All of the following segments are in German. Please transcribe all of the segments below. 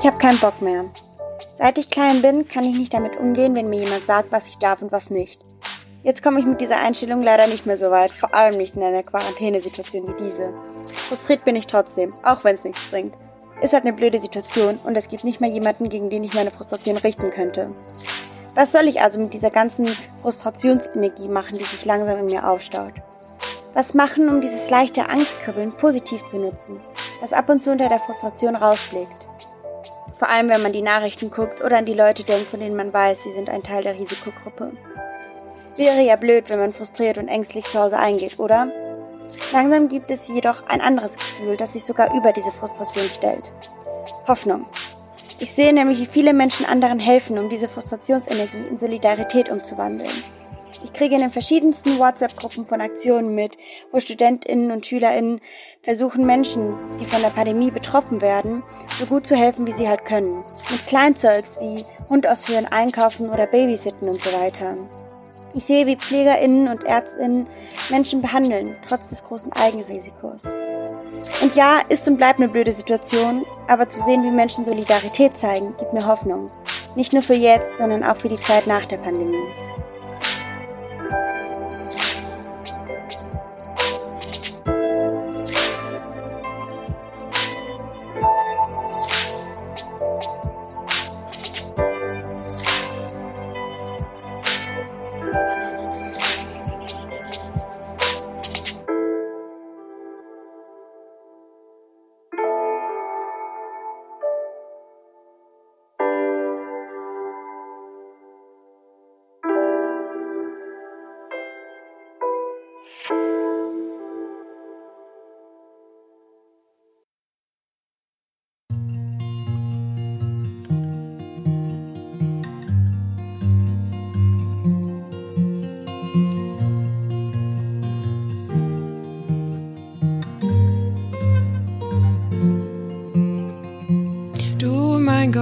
Ich habe keinen Bock mehr. Seit ich klein bin, kann ich nicht damit umgehen, wenn mir jemand sagt, was ich darf und was nicht. Jetzt komme ich mit dieser Einstellung leider nicht mehr so weit, vor allem nicht in einer Quarantänesituation wie diese. Frustriert bin ich trotzdem, auch wenn es nichts bringt. Ist halt eine blöde Situation und es gibt nicht mehr jemanden, gegen den ich meine Frustration richten könnte. Was soll ich also mit dieser ganzen Frustrationsenergie machen, die sich langsam in mir aufstaut? Was machen, um dieses leichte Angstkribbeln positiv zu nutzen, das ab und zu unter der Frustration rausblickt? Vor allem, wenn man die Nachrichten guckt oder an die Leute denkt, von denen man weiß, sie sind ein Teil der Risikogruppe. Wäre ja blöd, wenn man frustriert und ängstlich zu Hause eingeht, oder? Langsam gibt es jedoch ein anderes Gefühl, das sich sogar über diese Frustration stellt. Hoffnung. Ich sehe nämlich, wie viele Menschen anderen helfen, um diese Frustrationsenergie in Solidarität umzuwandeln. Ich kriege in den verschiedensten WhatsApp-Gruppen von Aktionen mit, wo StudentInnen und SchülerInnen versuchen Menschen, die von der Pandemie betroffen werden, so gut zu helfen, wie sie halt können. Mit Kleinzeugs wie Hund ausführen, einkaufen oder Babysitten und so weiter. Ich sehe, wie PflegerInnen und ÄrztInnen Menschen behandeln, trotz des großen Eigenrisikos. Und ja, ist und bleibt eine blöde Situation, aber zu sehen, wie Menschen Solidarität zeigen, gibt mir Hoffnung. Nicht nur für jetzt, sondern auch für die Zeit nach der Pandemie.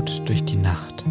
Gut durch die Nacht.